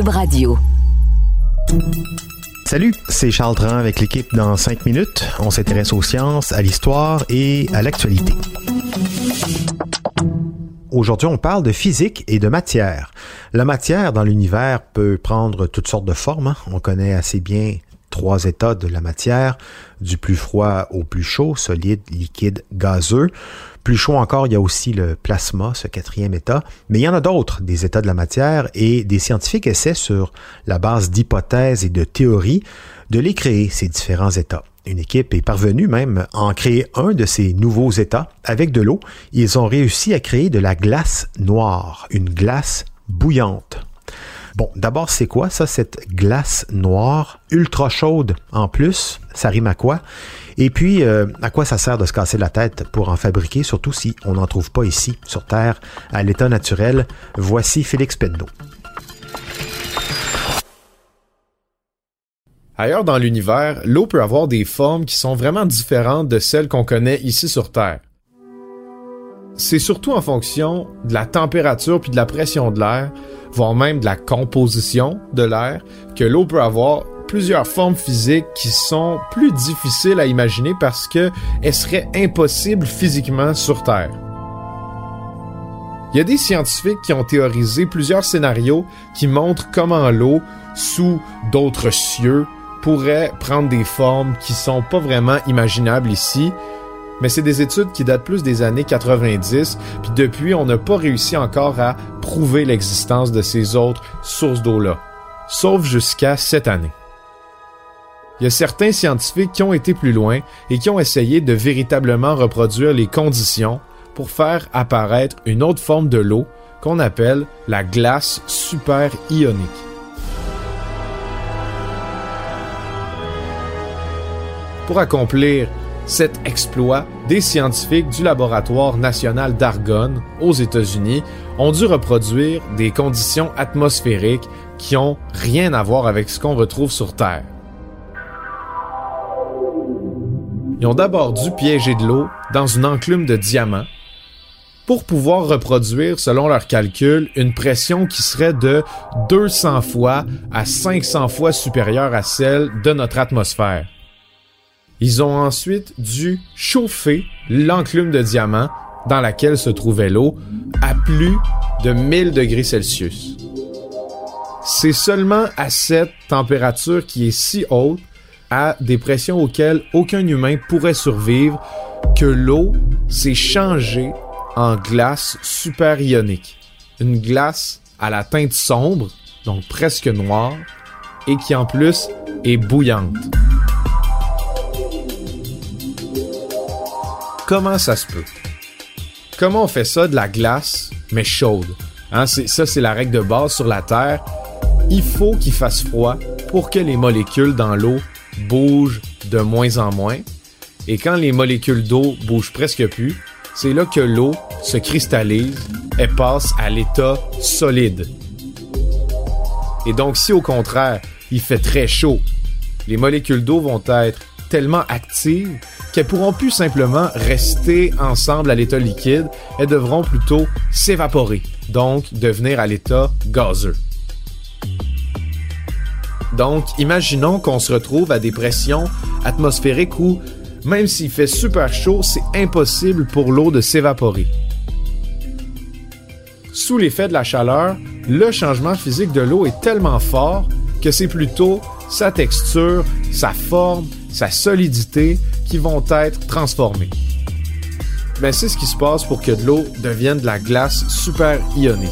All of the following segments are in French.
Radio. Salut, c'est Charles Tran avec l'équipe dans 5 minutes. On s'intéresse aux sciences, à l'histoire et à l'actualité. Aujourd'hui, on parle de physique et de matière. La matière dans l'univers peut prendre toutes sortes de formes. hein. On connaît assez bien trois états de la matière, du plus froid au plus chaud, solide, liquide, gazeux. Plus chaud encore, il y a aussi le plasma, ce quatrième état. Mais il y en a d'autres, des états de la matière, et des scientifiques essaient sur la base d'hypothèses et de théories de les créer, ces différents états. Une équipe est parvenue même à en créer un de ces nouveaux états avec de l'eau. Ils ont réussi à créer de la glace noire, une glace bouillante. Bon, d'abord, c'est quoi ça, cette glace noire, ultra chaude en plus? Ça rime à quoi? Et puis, euh, à quoi ça sert de se casser la tête pour en fabriquer, surtout si on n'en trouve pas ici, sur Terre, à l'état naturel? Voici Félix Penneau. Ailleurs dans l'univers, l'eau peut avoir des formes qui sont vraiment différentes de celles qu'on connaît ici sur Terre. C'est surtout en fonction de la température puis de la pression de l'air, voire même de la composition de l'air, que l'eau peut avoir plusieurs formes physiques qui sont plus difficiles à imaginer parce que elles seraient impossibles physiquement sur Terre. Il y a des scientifiques qui ont théorisé plusieurs scénarios qui montrent comment l'eau, sous d'autres cieux, pourrait prendre des formes qui sont pas vraiment imaginables ici, mais c'est des études qui datent plus des années 90, puis depuis, on n'a pas réussi encore à prouver l'existence de ces autres sources d'eau-là, sauf jusqu'à cette année. Il y a certains scientifiques qui ont été plus loin et qui ont essayé de véritablement reproduire les conditions pour faire apparaître une autre forme de l'eau qu'on appelle la glace super ionique. Pour accomplir cet exploit, des scientifiques du laboratoire national d'Argonne aux États-Unis ont dû reproduire des conditions atmosphériques qui ont rien à voir avec ce qu'on retrouve sur Terre. Ils ont d'abord dû piéger de l'eau dans une enclume de diamants pour pouvoir reproduire, selon leurs calculs, une pression qui serait de 200 fois à 500 fois supérieure à celle de notre atmosphère. Ils ont ensuite dû chauffer l'enclume de diamant dans laquelle se trouvait l'eau à plus de 1000 degrés Celsius. C'est seulement à cette température qui est si haute, à des pressions auxquelles aucun humain pourrait survivre, que l'eau s'est changée en glace super ionique. Une glace à la teinte sombre, donc presque noire, et qui en plus est bouillante. Comment ça se peut? Comment on fait ça de la glace, mais chaude? Hein, ça, c'est la règle de base sur la Terre. Il faut qu'il fasse froid pour que les molécules dans l'eau bougent de moins en moins. Et quand les molécules d'eau bougent presque plus, c'est là que l'eau se cristallise et passe à l'état solide. Et donc si au contraire, il fait très chaud, les molécules d'eau vont être tellement actives qu'elles pourront plus simplement rester ensemble à l'état liquide, elles devront plutôt s'évaporer, donc devenir à l'état gazeux. Donc, imaginons qu'on se retrouve à des pressions atmosphériques où, même s'il fait super chaud, c'est impossible pour l'eau de s'évaporer. Sous l'effet de la chaleur, le changement physique de l'eau est tellement fort que c'est plutôt sa texture, sa forme, sa solidité qui vont être transformées. Mais c'est ce qui se passe pour que de l'eau devienne de la glace super ionique.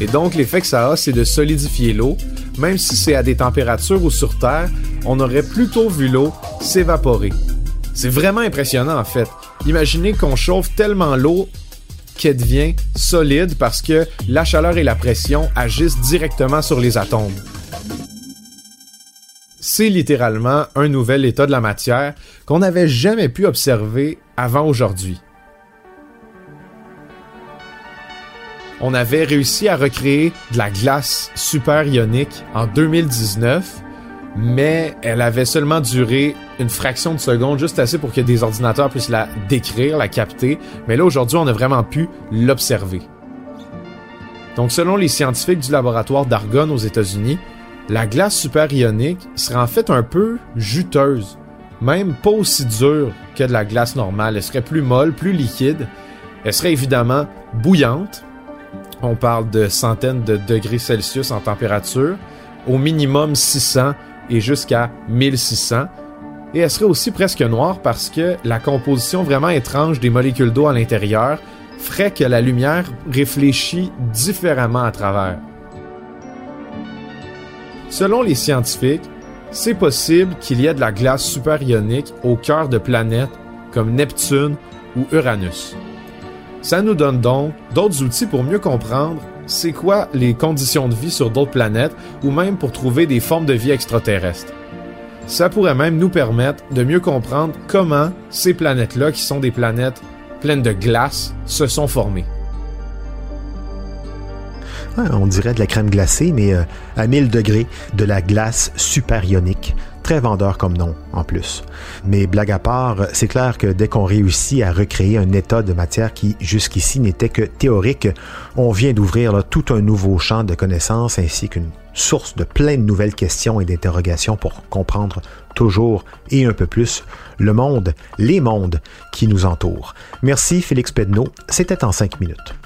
Et donc, l'effet que ça a, c'est de solidifier l'eau, même si c'est à des températures où sur Terre, on aurait plutôt vu l'eau s'évaporer. C'est vraiment impressionnant en fait. Imaginez qu'on chauffe tellement l'eau qu'elle devient solide parce que la chaleur et la pression agissent directement sur les atomes. C'est littéralement un nouvel état de la matière qu'on n'avait jamais pu observer avant aujourd'hui. On avait réussi à recréer de la glace super ionique en 2019 mais elle avait seulement duré une fraction de seconde, juste assez pour que des ordinateurs puissent la décrire, la capter. Mais là, aujourd'hui, on a vraiment pu l'observer. Donc, selon les scientifiques du laboratoire d'Argonne aux États-Unis, la glace superionique serait en fait un peu juteuse, même pas aussi dure que de la glace normale. Elle serait plus molle, plus liquide. Elle serait évidemment bouillante. On parle de centaines de degrés Celsius en température, au minimum 600 et jusqu'à 1600. Et elle serait aussi presque noire parce que la composition vraiment étrange des molécules d'eau à l'intérieur ferait que la lumière réfléchit différemment à travers. Selon les scientifiques, c'est possible qu'il y ait de la glace superionique au cœur de planètes comme Neptune ou Uranus. Ça nous donne donc d'autres outils pour mieux comprendre c'est quoi les conditions de vie sur d'autres planètes ou même pour trouver des formes de vie extraterrestres. Ça pourrait même nous permettre de mieux comprendre comment ces planètes-là, qui sont des planètes pleines de glace, se sont formées. On dirait de la crème glacée, mais euh, à 1000 degrés, de la glace superionique très vendeur comme nom en plus. Mais blague à part, c'est clair que dès qu'on réussit à recréer un état de matière qui jusqu'ici n'était que théorique, on vient d'ouvrir tout un nouveau champ de connaissances ainsi qu'une source de plein de nouvelles questions et d'interrogations pour comprendre toujours et un peu plus le monde, les mondes qui nous entourent. Merci Félix Pedneau, c'était en cinq minutes.